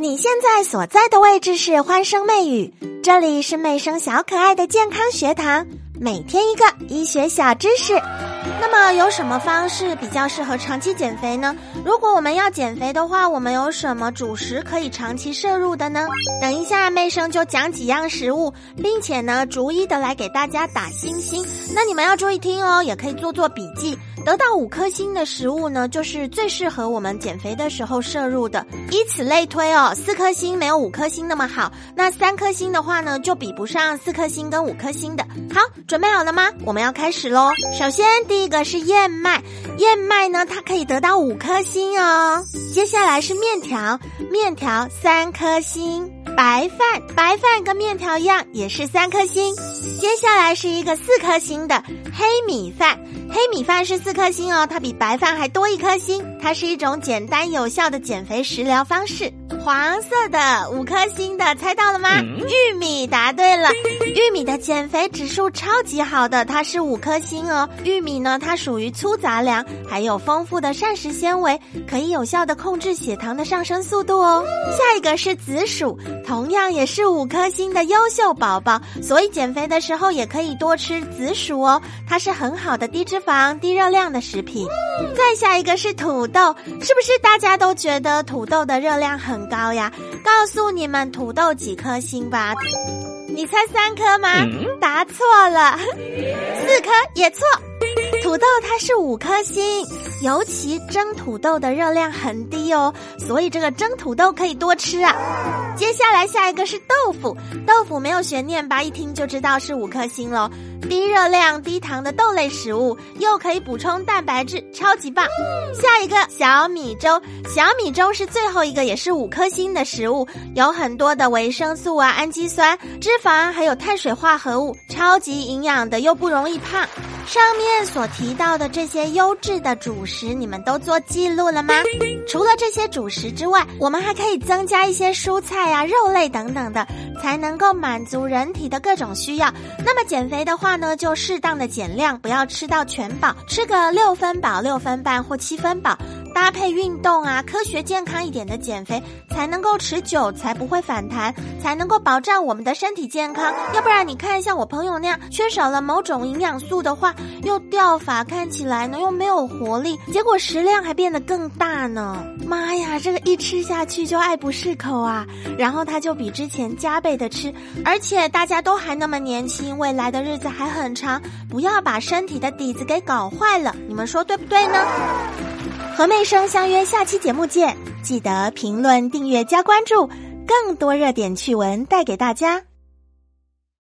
你现在所在的位置是欢声媚语，这里是媚声小可爱的健康学堂，每天一个医学小知识。那么有什么方式比较适合长期减肥呢？如果我们要减肥的话，我们有什么主食可以长期摄入的呢？等一下，妹生就讲几样食物，并且呢，逐一的来给大家打星星。那你们要注意听哦，也可以做做笔记。得到五颗星的食物呢，就是最适合我们减肥的时候摄入的。以此类推哦，四颗星没有五颗星那么好，那三颗星的话呢，就比不上四颗星跟五颗星的。好，准备好了吗？我们要开始喽。首先，第一个这是燕麦，燕麦呢，它可以得到五颗星哦。接下来是面条，面条三颗星。白饭，白饭跟面条一样，也是三颗星。接下来是一个四颗星的黑米饭，黑米饭是四颗星哦，它比白饭还多一颗星。它是一种简单有效的减肥食疗方式。黄色的五颗星的，猜到了吗？玉米，答对了。玉米的减肥指数超级好的，它是五颗星哦。玉米呢，它属于粗杂粮，还有丰富的膳食纤维，可以有效的控制血糖的上升速度哦。下一个是紫薯，同样也是五颗星的优秀宝宝，所以减肥的时候也可以多吃紫薯哦。它是很好的低脂肪、低热量的食品。再下一个是土豆，是不是大家都觉得土豆的热量很高呀？告诉你们土豆几颗星吧。你猜三颗吗？答错了，四颗也错。土豆它是五颗星，尤其蒸土豆的热量很低哦，所以这个蒸土豆可以多吃啊。接下来下一个是豆腐，豆腐没有悬念吧？一听就知道是五颗星喽。低热量、低糖的豆类食物，又可以补充蛋白质，超级棒。下一个小米粥，小米粥是最后一个，也是五颗星的食物，有很多的维生素啊、氨基酸、脂肪，还有碳水化合物，超级营养的，又不容易胖。上面所提提到的这些优质的主食，你们都做记录了吗？除了这些主食之外，我们还可以增加一些蔬菜啊、肉类等等的，才能够满足人体的各种需要。那么减肥的话呢，就适当的减量，不要吃到全饱，吃个六分饱、六分半或七分饱。搭配运动啊，科学健康一点的减肥才能够持久，才不会反弹，才能够保障我们的身体健康。要不然你看像我朋友那样，缺少了某种营养素的话，又掉发，看起来呢又没有活力，结果食量还变得更大呢。妈呀，这个一吃下去就爱不释口啊！然后他就比之前加倍的吃，而且大家都还那么年轻，未来的日子还很长，不要把身体的底子给搞坏了。你们说对不对呢？何妹生相约下期节目见，记得评论、订阅、加关注，更多热点趣闻带给大家。